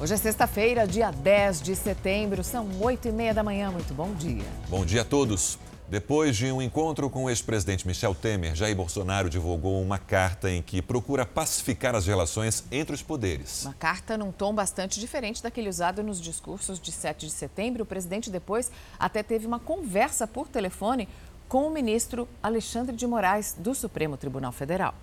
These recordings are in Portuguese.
Hoje é sexta-feira, dia 10 de setembro, são 8 e meia da manhã. Muito bom dia. Bom dia a todos. Depois de um encontro com o ex-presidente Michel Temer, Jair Bolsonaro divulgou uma carta em que procura pacificar as relações entre os poderes. Uma carta num tom bastante diferente daquele usado nos discursos de 7 de setembro. O presidente depois até teve uma conversa por telefone com o ministro Alexandre de Moraes, do Supremo Tribunal Federal.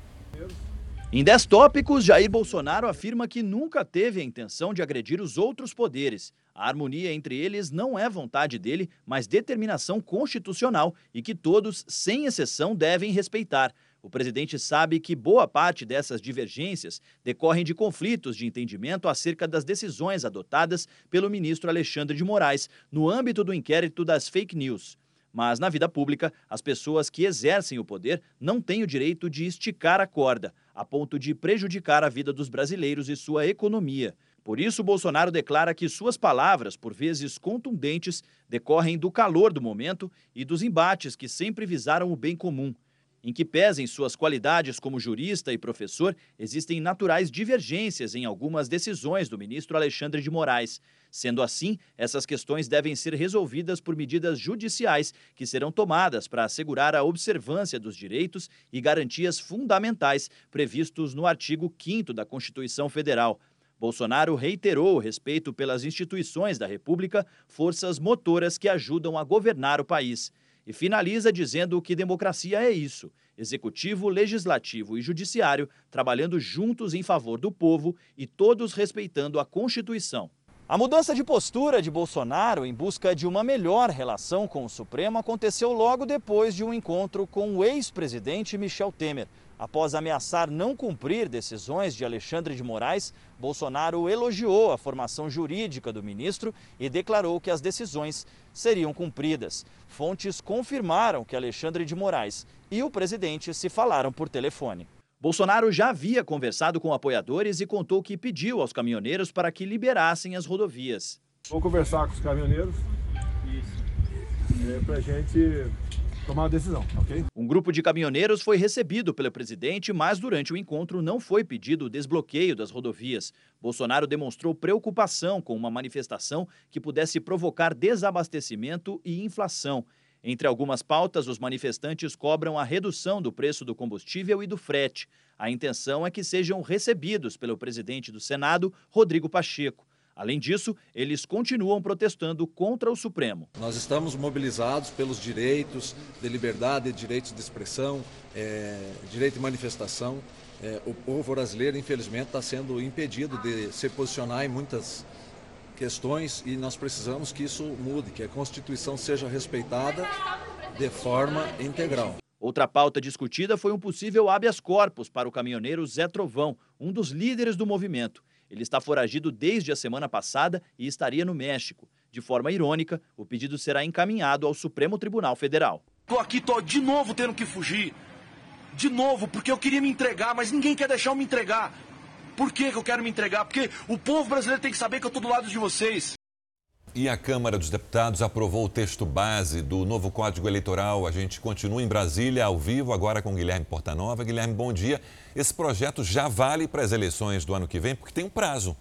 Em 10 tópicos, Jair Bolsonaro afirma que nunca teve a intenção de agredir os outros poderes. A harmonia entre eles não é vontade dele, mas determinação constitucional e que todos, sem exceção, devem respeitar. O presidente sabe que boa parte dessas divergências decorrem de conflitos de entendimento acerca das decisões adotadas pelo ministro Alexandre de Moraes no âmbito do inquérito das fake news. Mas na vida pública, as pessoas que exercem o poder não têm o direito de esticar a corda a ponto de prejudicar a vida dos brasileiros e sua economia. Por isso, Bolsonaro declara que suas palavras, por vezes contundentes, decorrem do calor do momento e dos embates que sempre visaram o bem comum. Em que pesem suas qualidades como jurista e professor, existem naturais divergências em algumas decisões do ministro Alexandre de Moraes. Sendo assim, essas questões devem ser resolvidas por medidas judiciais que serão tomadas para assegurar a observância dos direitos e garantias fundamentais previstos no artigo 5 da Constituição Federal. Bolsonaro reiterou o respeito pelas instituições da República, forças motoras que ajudam a governar o país e finaliza dizendo que democracia é isso: executivo, legislativo e judiciário trabalhando juntos em favor do povo e todos respeitando a Constituição. A mudança de postura de Bolsonaro em busca de uma melhor relação com o Supremo aconteceu logo depois de um encontro com o ex-presidente Michel Temer. Após ameaçar não cumprir decisões de Alexandre de Moraes, Bolsonaro elogiou a formação jurídica do ministro e declarou que as decisões seriam cumpridas. Fontes confirmaram que Alexandre de Moraes e o presidente se falaram por telefone. Bolsonaro já havia conversado com apoiadores e contou que pediu aos caminhoneiros para que liberassem as rodovias. Vou conversar com os caminhoneiros é, para a gente tomar uma decisão, ok? Um grupo de caminhoneiros foi recebido pelo presidente, mas durante o encontro não foi pedido o desbloqueio das rodovias. Bolsonaro demonstrou preocupação com uma manifestação que pudesse provocar desabastecimento e inflação. Entre algumas pautas, os manifestantes cobram a redução do preço do combustível e do frete. A intenção é que sejam recebidos pelo presidente do Senado, Rodrigo Pacheco. Além disso, eles continuam protestando contra o Supremo. Nós estamos mobilizados pelos direitos de liberdade, direitos de expressão, é, direito de manifestação. É, o povo brasileiro, infelizmente, está sendo impedido de se posicionar em muitas questões e nós precisamos que isso mude, que a Constituição seja respeitada de forma integral. Outra pauta discutida foi um possível habeas corpus para o caminhoneiro Zé Trovão, um dos líderes do movimento. Ele está foragido desde a semana passada e estaria no México. De forma irônica, o pedido será encaminhado ao Supremo Tribunal Federal. Tô aqui, tô de novo tendo que fugir. De novo, porque eu queria me entregar, mas ninguém quer deixar eu me entregar. Por que, que eu quero me entregar? Porque o povo brasileiro tem que saber que eu tô do lado de vocês. E a Câmara dos Deputados aprovou o texto base do novo Código Eleitoral. A gente continua em Brasília, ao vivo, agora com Guilherme Portanova. Guilherme, bom dia. Esse projeto já vale para as eleições do ano que vem, porque tem um prazo.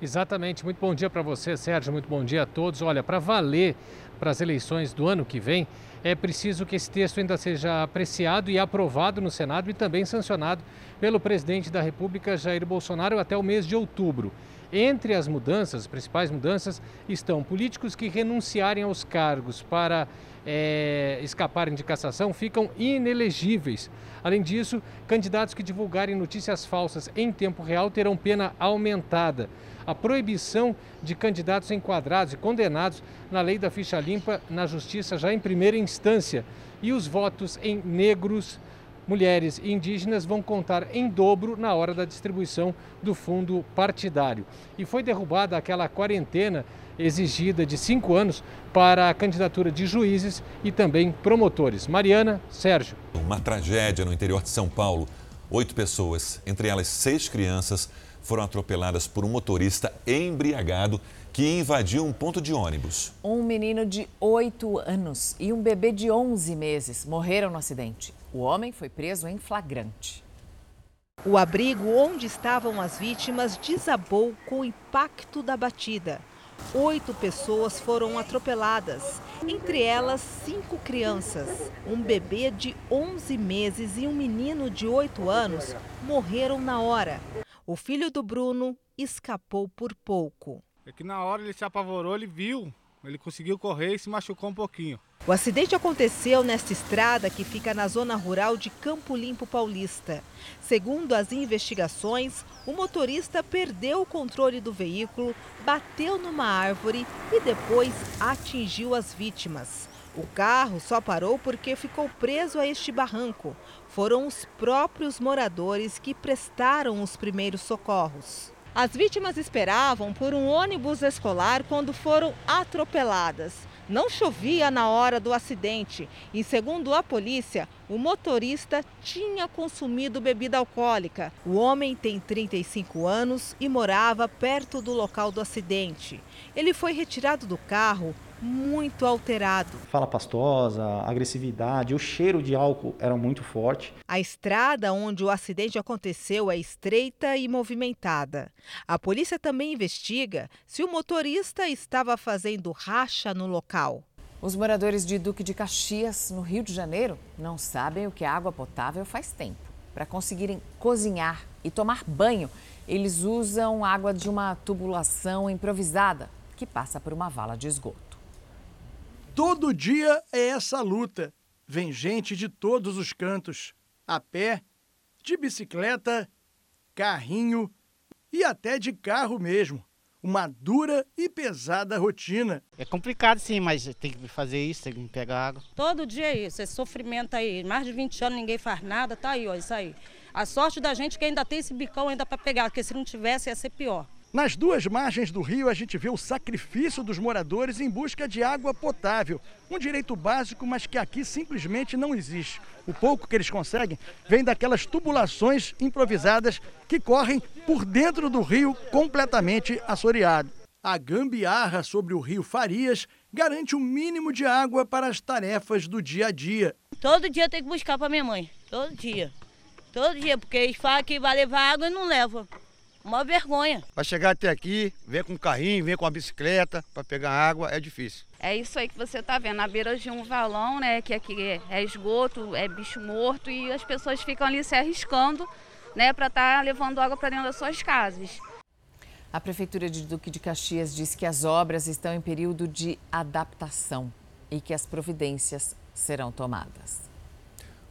Exatamente. Muito bom dia para você, Sérgio. Muito bom dia a todos. Olha, para valer para as eleições do ano que vem, é preciso que esse texto ainda seja apreciado e aprovado no Senado e também sancionado pelo presidente da República, Jair Bolsonaro, até o mês de outubro. Entre as mudanças, as principais mudanças, estão políticos que renunciarem aos cargos para é, escaparem de cassação ficam inelegíveis. Além disso, candidatos que divulgarem notícias falsas em tempo real terão pena aumentada a proibição de candidatos enquadrados e condenados na lei da ficha limpa na justiça já em primeira instância. E os votos em negros, mulheres e indígenas vão contar em dobro na hora da distribuição do fundo partidário. E foi derrubada aquela quarentena exigida de cinco anos para a candidatura de juízes e também promotores. Mariana, Sérgio. Uma tragédia no interior de São Paulo. Oito pessoas, entre elas seis crianças, foram atropeladas por um motorista embriagado que invadiu um ponto de ônibus. Um menino de 8 anos e um bebê de 11 meses morreram no acidente. O homem foi preso em flagrante. O abrigo onde estavam as vítimas desabou com o impacto da batida. Oito pessoas foram atropeladas, entre elas cinco crianças. Um bebê de 11 meses e um menino de 8 anos morreram na hora. O filho do Bruno escapou por pouco. É que na hora ele se apavorou, ele viu, ele conseguiu correr e se machucou um pouquinho. O acidente aconteceu nesta estrada que fica na zona rural de Campo Limpo Paulista. Segundo as investigações, o motorista perdeu o controle do veículo, bateu numa árvore e depois atingiu as vítimas. O carro só parou porque ficou preso a este barranco. Foram os próprios moradores que prestaram os primeiros socorros. As vítimas esperavam por um ônibus escolar quando foram atropeladas. Não chovia na hora do acidente e, segundo a polícia, o motorista tinha consumido bebida alcoólica. O homem tem 35 anos e morava perto do local do acidente. Ele foi retirado do carro muito alterado. Fala pastosa, agressividade, o cheiro de álcool era muito forte. A estrada onde o acidente aconteceu é estreita e movimentada. A polícia também investiga se o motorista estava fazendo racha no local. Os moradores de Duque de Caxias, no Rio de Janeiro, não sabem o que é água potável faz tempo. Para conseguirem cozinhar e tomar banho, eles usam água de uma tubulação improvisada que passa por uma vala de esgoto. Todo dia é essa luta. Vem gente de todos os cantos, a pé, de bicicleta, carrinho e até de carro mesmo. Uma dura e pesada rotina. É complicado sim, mas tem que fazer isso, tem que pegar água. Todo dia é isso, esse sofrimento aí. Mais de 20 anos ninguém faz nada, tá aí, ó, isso aí. A sorte da gente é que ainda tem esse bicão ainda para pegar, porque se não tivesse ia ser pior. Nas duas margens do rio, a gente vê o sacrifício dos moradores em busca de água potável. Um direito básico, mas que aqui simplesmente não existe. O pouco que eles conseguem vem daquelas tubulações improvisadas que correm por dentro do rio completamente assoreado. A gambiarra sobre o rio Farias garante o um mínimo de água para as tarefas do dia a dia. Todo dia tem que buscar para minha mãe. Todo dia. Todo dia, porque eles falam que vai levar água e não levam. Uma vergonha. Para chegar até aqui, vem com um carrinho, vem com uma bicicleta para pegar água, é difícil. É isso aí que você está vendo, na beira de um valão, né? Que aqui é esgoto, é bicho morto e as pessoas ficam ali se arriscando, né? Para estar tá levando água para dentro das suas casas. A Prefeitura de Duque de Caxias diz que as obras estão em período de adaptação e que as providências serão tomadas.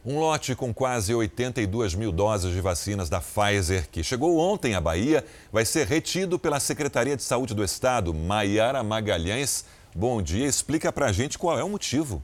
Um lote com quase 82 mil doses de vacinas da Pfizer, que chegou ontem à Bahia, vai ser retido pela Secretaria de Saúde do Estado. Maiara Magalhães, bom dia. Explica pra gente qual é o motivo.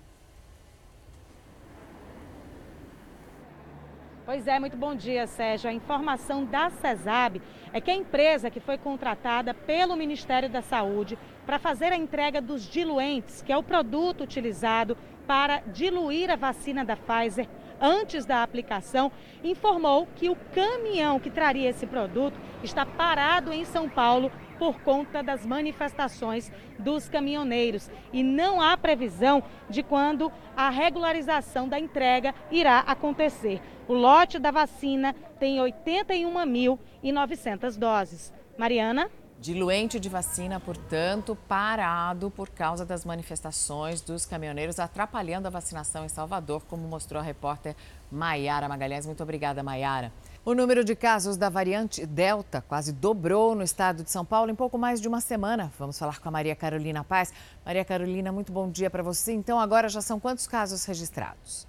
Pois é, muito bom dia, Sérgio. A informação da CESAB é que a empresa que foi contratada pelo Ministério da Saúde para fazer a entrega dos diluentes, que é o produto utilizado para diluir a vacina da Pfizer, antes da aplicação, informou que o caminhão que traria esse produto está parado em São Paulo por conta das manifestações dos caminhoneiros e não há previsão de quando a regularização da entrega irá acontecer. O lote da vacina tem 81.900 doses. Mariana? Diluente de vacina, portanto, parado por causa das manifestações dos caminhoneiros atrapalhando a vacinação em Salvador, como mostrou a repórter Maiara Magalhães. Muito obrigada, Maiara. O número de casos da variante Delta quase dobrou no estado de São Paulo em pouco mais de uma semana. Vamos falar com a Maria Carolina Paz. Maria Carolina, muito bom dia para você. Então, agora já são quantos casos registrados?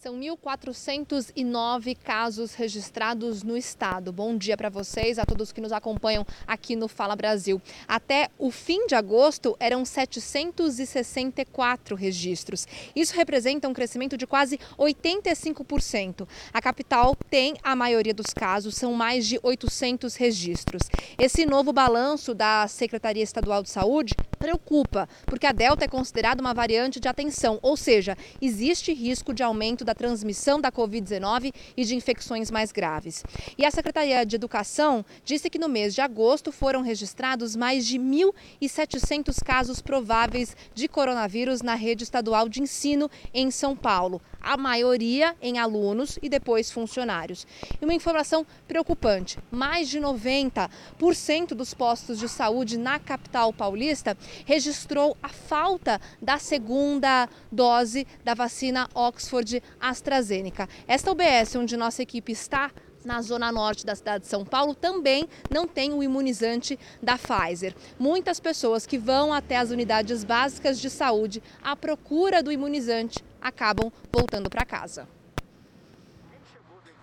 São 1.409 casos registrados no estado. Bom dia para vocês, a todos que nos acompanham aqui no Fala Brasil. Até o fim de agosto eram 764 registros. Isso representa um crescimento de quase 85%. A capital tem a maioria dos casos, são mais de 800 registros. Esse novo balanço da Secretaria Estadual de Saúde preocupa, porque a Delta é considerada uma variante de atenção, ou seja, existe risco de aumento da transmissão da Covid-19 e de infecções mais graves. E a Secretaria de Educação disse que no mês de agosto foram registrados mais de 1.700 casos prováveis de coronavírus na rede estadual de ensino em São Paulo, a maioria em alunos e depois funcionários. E uma informação preocupante: mais de 90% dos postos de saúde na capital paulista registrou a falta da segunda dose da vacina Oxford AstraZeneca. Esta UBS, onde nossa equipe está, na zona norte da cidade de São Paulo também não tem o imunizante da Pfizer. Muitas pessoas que vão até as unidades básicas de saúde à procura do imunizante acabam voltando para casa.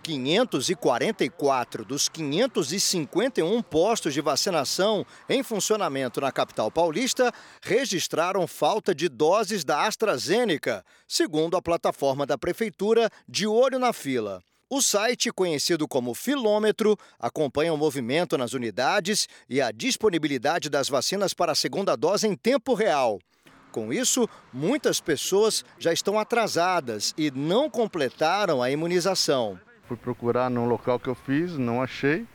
544 dos 551 postos de vacinação em funcionamento na capital paulista registraram falta de doses da AstraZeneca, segundo a plataforma da Prefeitura de Olho na Fila. O site, conhecido como Filômetro, acompanha o movimento nas unidades e a disponibilidade das vacinas para a segunda dose em tempo real. Com isso, muitas pessoas já estão atrasadas e não completaram a imunização. Fui procurar num local que eu fiz, não achei.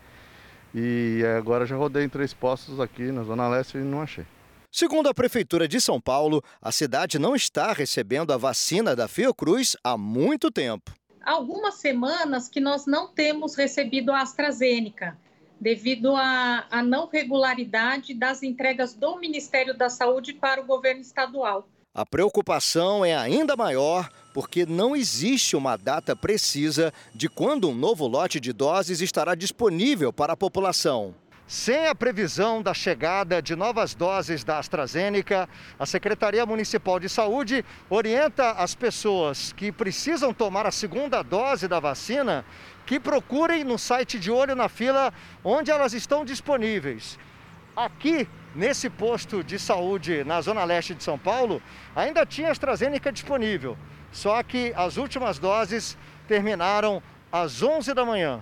E agora já rodei em três postos aqui na Zona Leste e não achei. Segundo a Prefeitura de São Paulo, a cidade não está recebendo a vacina da Fiocruz há muito tempo. Há algumas semanas que nós não temos recebido a AstraZeneca, devido à, à não regularidade das entregas do Ministério da Saúde para o governo estadual. A preocupação é ainda maior porque não existe uma data precisa de quando um novo lote de doses estará disponível para a população. Sem a previsão da chegada de novas doses da AstraZeneca, a Secretaria Municipal de Saúde orienta as pessoas que precisam tomar a segunda dose da vacina que procurem no site de Olho na Fila onde elas estão disponíveis. Aqui, nesse posto de saúde na Zona Leste de São Paulo, ainda tinha AstraZeneca disponível. Só que as últimas doses terminaram às 11 da manhã.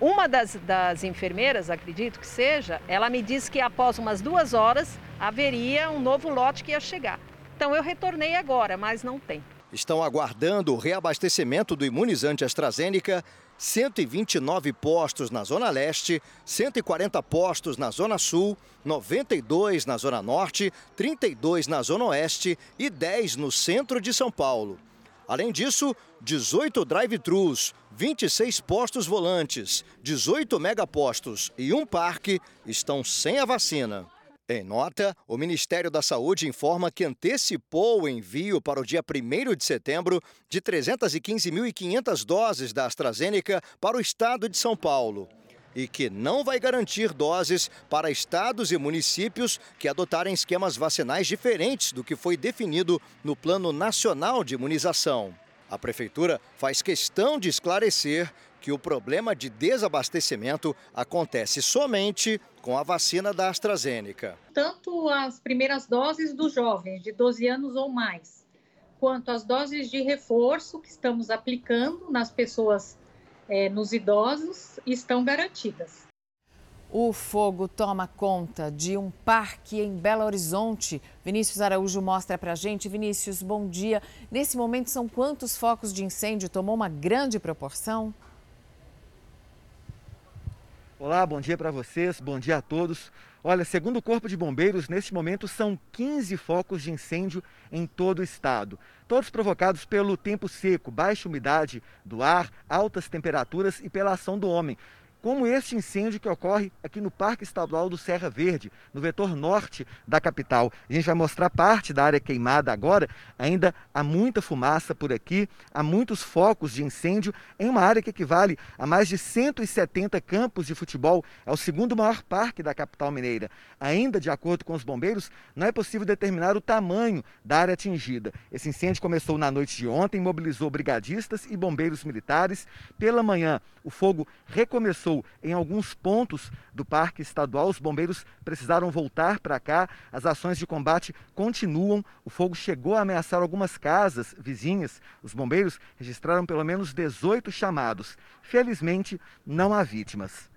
Uma das, das enfermeiras, acredito que seja, ela me disse que após umas duas horas haveria um novo lote que ia chegar. Então eu retornei agora, mas não tem. Estão aguardando o reabastecimento do imunizante AstraZeneca 129 postos na Zona Leste, 140 postos na Zona Sul, 92 na Zona Norte, 32 na Zona Oeste e 10 no centro de São Paulo. Além disso, 18 drive-thrus, 26 postos volantes, 18 megapostos e um parque estão sem a vacina. Em nota, o Ministério da Saúde informa que antecipou o envio para o dia 1 de setembro de 315.500 doses da AstraZeneca para o estado de São Paulo e que não vai garantir doses para estados e municípios que adotarem esquemas vacinais diferentes do que foi definido no Plano Nacional de Imunização. A Prefeitura faz questão de esclarecer que o problema de desabastecimento acontece somente com a vacina da AstraZeneca. Tanto as primeiras doses dos jovens de 12 anos ou mais, quanto as doses de reforço que estamos aplicando nas pessoas, é, nos idosos, estão garantidas. O fogo toma conta de um parque em Belo Horizonte. Vinícius Araújo mostra pra gente. Vinícius, bom dia. Nesse momento, são quantos focos de incêndio? Tomou uma grande proporção? Olá, bom dia para vocês, bom dia a todos. Olha, segundo o Corpo de Bombeiros, neste momento são 15 focos de incêndio em todo o estado. Todos provocados pelo tempo seco, baixa umidade do ar, altas temperaturas e pela ação do homem como este incêndio que ocorre aqui no Parque Estadual do Serra Verde, no vetor norte da capital. A gente vai mostrar parte da área queimada agora. Ainda há muita fumaça por aqui, há muitos focos de incêndio em uma área que equivale a mais de 170 campos de futebol. É o segundo maior parque da capital mineira. Ainda de acordo com os bombeiros, não é possível determinar o tamanho da área atingida. Esse incêndio começou na noite de ontem, mobilizou brigadistas e bombeiros militares. Pela manhã, o fogo recomeçou em alguns pontos do Parque Estadual. Os bombeiros precisaram voltar para cá. As ações de combate continuam. O fogo chegou a ameaçar algumas casas vizinhas. Os bombeiros registraram pelo menos 18 chamados. Felizmente, não há vítimas.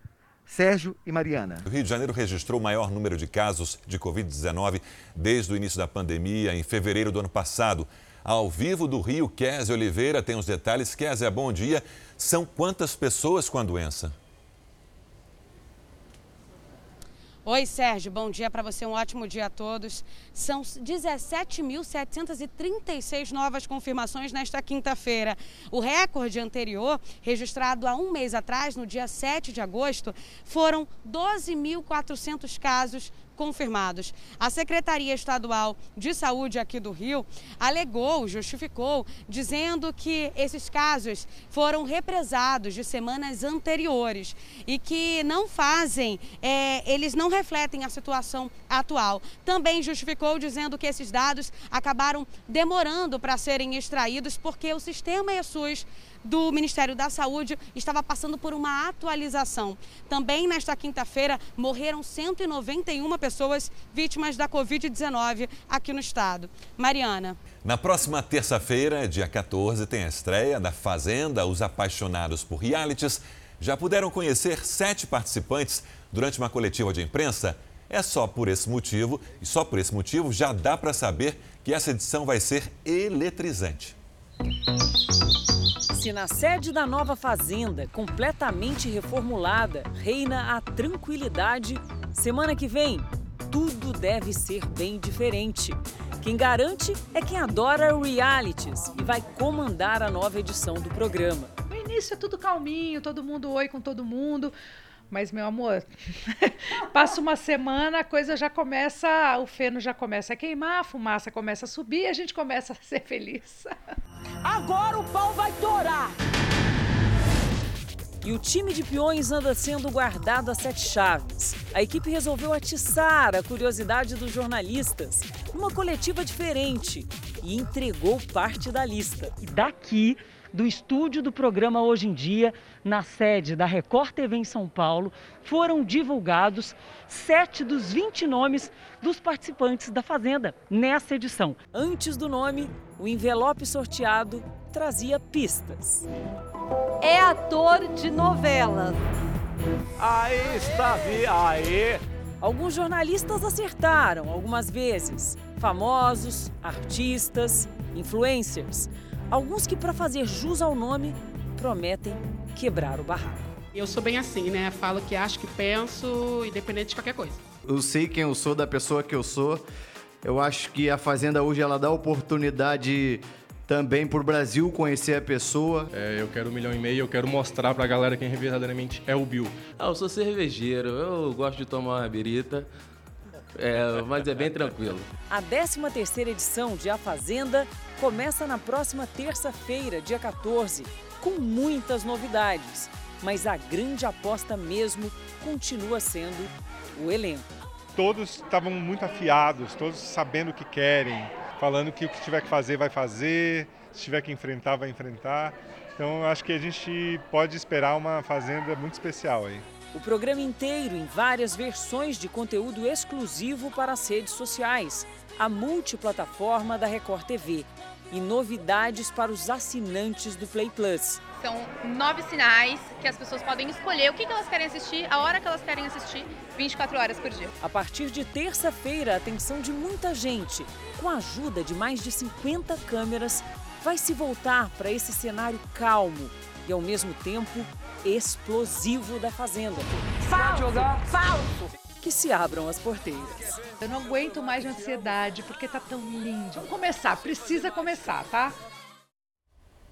Sérgio e Mariana. O Rio de Janeiro registrou o maior número de casos de Covid-19 desde o início da pandemia, em fevereiro do ano passado. Ao vivo do Rio, Kézia Oliveira tem os detalhes. Kézia, bom dia. São quantas pessoas com a doença? Oi, Sérgio, bom dia para você, um ótimo dia a todos. São 17.736 novas confirmações nesta quinta-feira. O recorde anterior, registrado há um mês atrás, no dia 7 de agosto, foram 12.400 casos confirmados. A Secretaria Estadual de Saúde aqui do Rio alegou, justificou, dizendo que esses casos foram represados de semanas anteriores e que não fazem, é, eles não refletem a situação atual. Também justificou dizendo que esses dados acabaram demorando para serem extraídos porque o sistema ESUS do Ministério da Saúde estava passando por uma atualização. Também nesta quinta-feira morreram 191 pessoas vítimas da Covid-19 aqui no estado. Mariana. Na próxima terça-feira, dia 14, tem a estreia da Fazenda. Os apaixonados por realities já puderam conhecer sete participantes durante uma coletiva de imprensa. É só por esse motivo, e só por esse motivo já dá para saber que essa edição vai ser eletrizante. Se na sede da nova fazenda, completamente reformulada, reina a tranquilidade, semana que vem tudo deve ser bem diferente. Quem garante é quem adora realities e vai comandar a nova edição do programa. No início é tudo calminho, todo mundo oi com todo mundo. Mas, meu amor, passa uma semana, a coisa já começa, o feno já começa a queimar, a fumaça começa a subir e a gente começa a ser feliz. Agora o pau vai torar! E o time de peões anda sendo guardado a sete chaves. A equipe resolveu atiçar a curiosidade dos jornalistas numa coletiva diferente e entregou parte da lista. E daqui do estúdio do programa Hoje em Dia, na sede da Record TV em São Paulo, foram divulgados sete dos 20 nomes dos participantes da Fazenda nessa edição. Antes do nome, o envelope sorteado trazia pistas. É ator de novela. Aí está, aí. Alguns jornalistas acertaram algumas vezes. Famosos, artistas, influencers. Alguns que, para fazer jus ao nome, prometem quebrar o barraco. Eu sou bem assim, né? Falo que acho que penso, independente de qualquer coisa. Eu sei quem eu sou, da pessoa que eu sou. Eu acho que a Fazenda hoje ela dá oportunidade também para o Brasil conhecer a pessoa. É, eu quero um milhão e meio, eu quero mostrar para a galera quem verdadeiramente é o Bill. Ah, eu sou cervejeiro, eu gosto de tomar uma birita. É, mas é bem tranquilo. A 13 terceira edição de A Fazenda começa na próxima terça-feira, dia 14, com muitas novidades. Mas a grande aposta mesmo continua sendo o elenco. Todos estavam muito afiados, todos sabendo o que querem, falando que o que tiver que fazer, vai fazer, se tiver que enfrentar, vai enfrentar. Então acho que a gente pode esperar uma fazenda muito especial aí. O programa inteiro em várias versões de conteúdo exclusivo para as redes sociais, a multiplataforma da Record TV e novidades para os assinantes do Play Plus. São nove sinais que as pessoas podem escolher o que elas querem assistir, a hora que elas querem assistir, 24 horas por dia. A partir de terça-feira, a atenção de muita gente, com a ajuda de mais de 50 câmeras, vai se voltar para esse cenário calmo e, ao mesmo tempo, explosivo da Fazenda. Falso! Falso! Que se abram as porteiras. Eu não aguento mais de ansiedade porque tá tão lindo. Vamos começar, precisa começar, tá?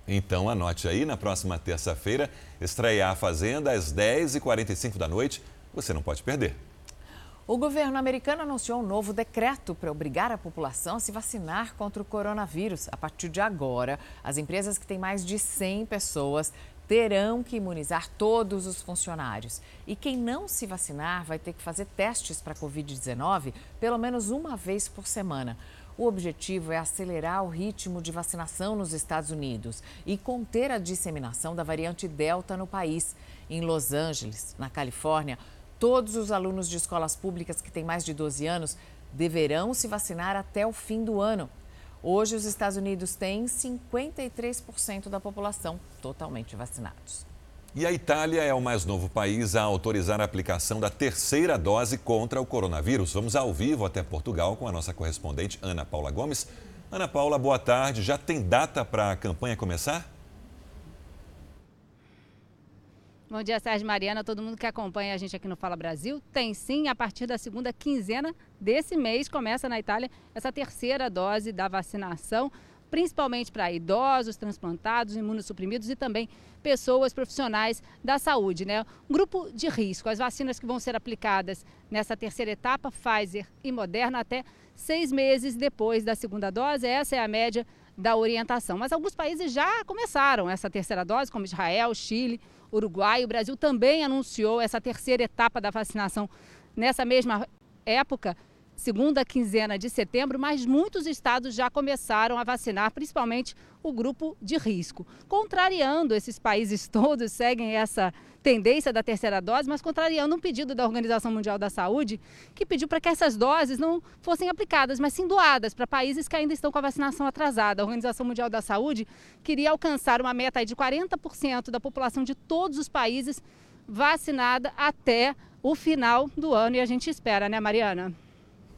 Então anote aí, na próxima terça-feira, estrear a Fazenda às 10h45 da noite. Você não pode perder. O governo americano anunciou um novo decreto para obrigar a população a se vacinar contra o coronavírus. A partir de agora, as empresas que têm mais de 100 pessoas terão que imunizar todos os funcionários. E quem não se vacinar vai ter que fazer testes para a Covid-19 pelo menos uma vez por semana. O objetivo é acelerar o ritmo de vacinação nos Estados Unidos e conter a disseminação da variante Delta no país. Em Los Angeles, na Califórnia, todos os alunos de escolas públicas que têm mais de 12 anos deverão se vacinar até o fim do ano. Hoje, os Estados Unidos têm 53% da população totalmente vacinados. E a Itália é o mais novo país a autorizar a aplicação da terceira dose contra o coronavírus. Vamos ao vivo até Portugal com a nossa correspondente Ana Paula Gomes. Ana Paula, boa tarde. Já tem data para a campanha começar? Bom dia, Sérgio Mariana, todo mundo que acompanha a gente aqui no Fala Brasil. Tem sim, a partir da segunda quinzena desse mês começa na Itália essa terceira dose da vacinação principalmente para idosos, transplantados, imunossuprimidos e também pessoas profissionais da saúde, né? Um grupo de risco. As vacinas que vão ser aplicadas nessa terceira etapa, Pfizer e Moderna, até seis meses depois da segunda dose. Essa é a média da orientação. Mas alguns países já começaram essa terceira dose, como Israel, Chile, Uruguai. O Brasil também anunciou essa terceira etapa da vacinação nessa mesma época segunda quinzena de setembro, mas muitos estados já começaram a vacinar, principalmente o grupo de risco. Contrariando esses países todos, seguem essa tendência da terceira dose, mas contrariando um pedido da Organização Mundial da Saúde, que pediu para que essas doses não fossem aplicadas, mas sim doadas para países que ainda estão com a vacinação atrasada. A Organização Mundial da Saúde queria alcançar uma meta de 40% da população de todos os países vacinada até o final do ano e a gente espera, né, Mariana?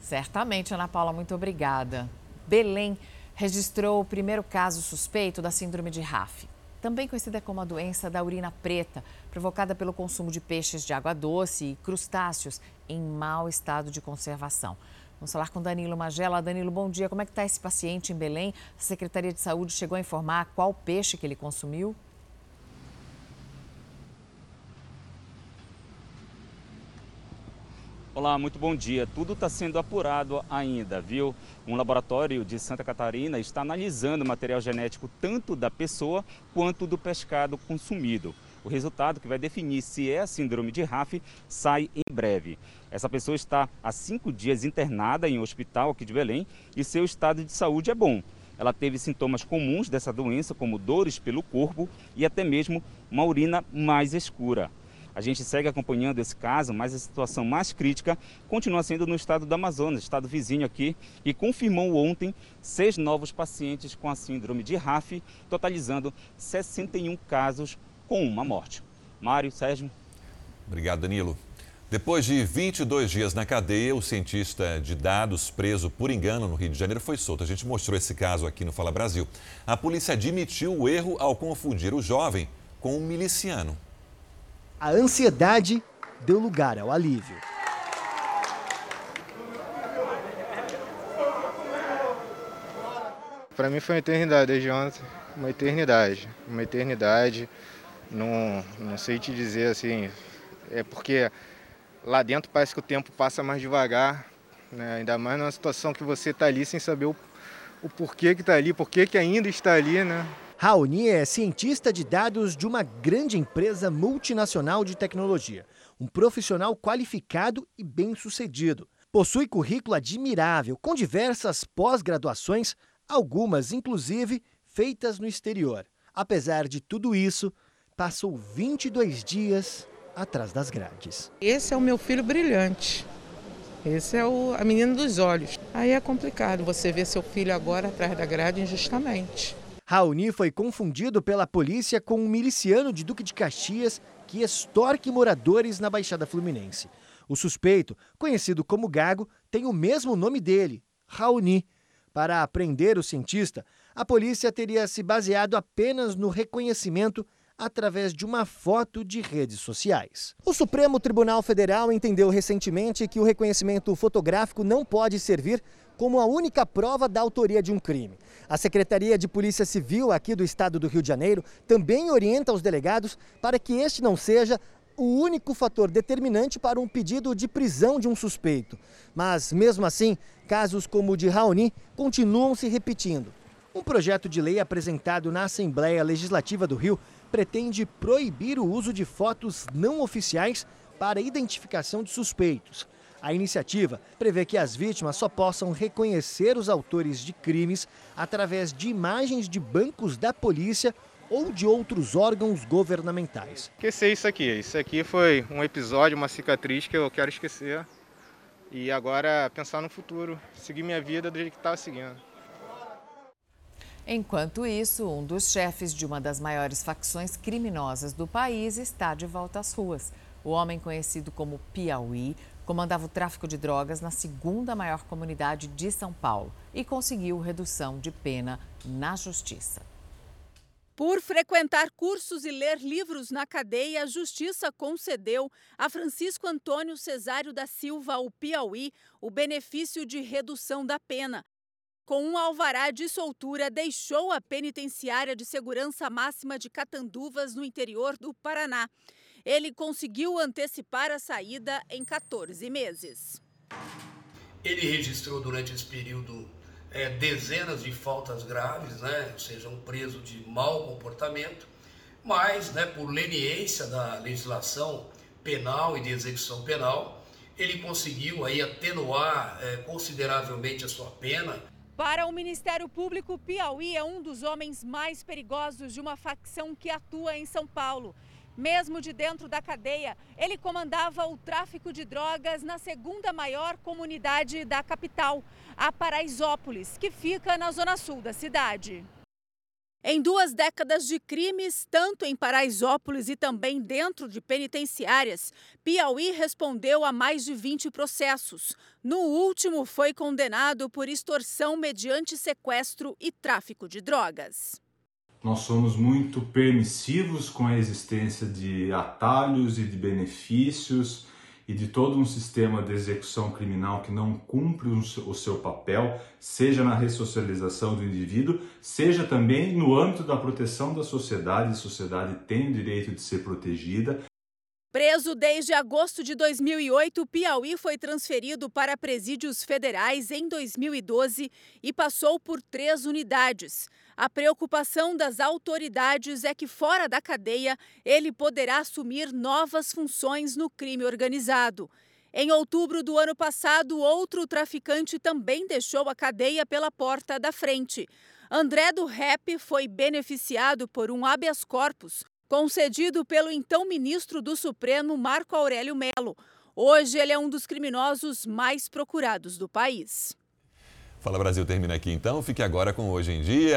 Certamente, Ana Paula, muito obrigada. Belém registrou o primeiro caso suspeito da síndrome de RAF, também conhecida como a doença da urina preta, provocada pelo consumo de peixes de água doce e crustáceos em mau estado de conservação. Vamos falar com Danilo Magela. Danilo, bom dia. Como é que está esse paciente em Belém? A Secretaria de Saúde chegou a informar qual peixe que ele consumiu? Olá, muito bom dia. Tudo está sendo apurado ainda, viu? Um laboratório de Santa Catarina está analisando o material genético tanto da pessoa quanto do pescado consumido. O resultado que vai definir se é a síndrome de RAF sai em breve. Essa pessoa está há cinco dias internada em um hospital aqui de Belém e seu estado de saúde é bom. Ela teve sintomas comuns dessa doença, como dores pelo corpo e até mesmo uma urina mais escura. A gente segue acompanhando esse caso, mas a situação mais crítica continua sendo no estado do Amazonas, estado vizinho aqui, e confirmou ontem seis novos pacientes com a síndrome de RAF, totalizando 61 casos com uma morte. Mário, Sérgio. Obrigado, Danilo. Depois de 22 dias na cadeia, o cientista de dados preso por engano no Rio de Janeiro foi solto. A gente mostrou esse caso aqui no Fala Brasil. A polícia admitiu o erro ao confundir o jovem com um miliciano. A ansiedade deu lugar ao alívio. Para mim foi uma eternidade desde ontem, uma eternidade, uma eternidade. Não, não sei te dizer assim, é porque lá dentro parece que o tempo passa mais devagar, né? ainda mais numa situação que você está ali sem saber o, o porquê que está ali, porquê que ainda está ali, né? Raoni é cientista de dados de uma grande empresa multinacional de tecnologia. Um profissional qualificado e bem-sucedido. Possui currículo admirável, com diversas pós-graduações, algumas inclusive feitas no exterior. Apesar de tudo isso, passou 22 dias atrás das grades. Esse é o meu filho brilhante. Esse é o, a menina dos olhos. Aí é complicado você ver seu filho agora atrás da grade injustamente. Raoni foi confundido pela polícia com um miliciano de Duque de Caxias que extorque moradores na Baixada Fluminense. O suspeito, conhecido como Gago, tem o mesmo nome dele, Raoni. Para prender o cientista, a polícia teria se baseado apenas no reconhecimento através de uma foto de redes sociais. O Supremo Tribunal Federal entendeu recentemente que o reconhecimento fotográfico não pode servir como a única prova da autoria de um crime. A Secretaria de Polícia Civil aqui do estado do Rio de Janeiro também orienta os delegados para que este não seja o único fator determinante para um pedido de prisão de um suspeito. Mas, mesmo assim, casos como o de Raoni continuam se repetindo. Um projeto de lei apresentado na Assembleia Legislativa do Rio pretende proibir o uso de fotos não oficiais para identificação de suspeitos. A iniciativa prevê que as vítimas só possam reconhecer os autores de crimes através de imagens de bancos da polícia ou de outros órgãos governamentais. Esquecer isso aqui. Isso aqui foi um episódio, uma cicatriz que eu quero esquecer. E agora pensar no futuro, seguir minha vida do jeito que estava seguindo. Enquanto isso, um dos chefes de uma das maiores facções criminosas do país está de volta às ruas. O homem conhecido como Piauí comandava o tráfico de drogas na segunda maior comunidade de São Paulo e conseguiu redução de pena na justiça. Por frequentar cursos e ler livros na cadeia, a Justiça concedeu a Francisco Antônio Cesário da Silva, o Piauí, o benefício de redução da pena. Com um alvará de soltura, deixou a penitenciária de segurança máxima de Catanduvas, no interior do Paraná. Ele conseguiu antecipar a saída em 14 meses. Ele registrou durante esse período é, dezenas de faltas graves, né? ou seja, um preso de mau comportamento, mas né, por leniência da legislação penal e de execução penal, ele conseguiu aí atenuar é, consideravelmente a sua pena. Para o Ministério Público, Piauí é um dos homens mais perigosos de uma facção que atua em São Paulo. Mesmo de dentro da cadeia, ele comandava o tráfico de drogas na segunda maior comunidade da capital, a Paraisópolis, que fica na zona sul da cidade. Em duas décadas de crimes, tanto em Paraisópolis e também dentro de penitenciárias, Piauí respondeu a mais de 20 processos. No último, foi condenado por extorsão mediante sequestro e tráfico de drogas. Nós somos muito permissivos com a existência de atalhos e de benefícios e de todo um sistema de execução criminal que não cumpre o seu papel, seja na ressocialização do indivíduo, seja também no âmbito da proteção da sociedade. A sociedade tem o direito de ser protegida, Preso desde agosto de 2008, Piauí foi transferido para presídios federais em 2012 e passou por três unidades. A preocupação das autoridades é que, fora da cadeia, ele poderá assumir novas funções no crime organizado. Em outubro do ano passado, outro traficante também deixou a cadeia pela porta da frente. André do Rep foi beneficiado por um habeas corpus concedido pelo então ministro do Supremo Marco Aurélio Melo. Hoje ele é um dos criminosos mais procurados do país. Fala Brasil termina aqui então. Fique agora com Hoje em Dia.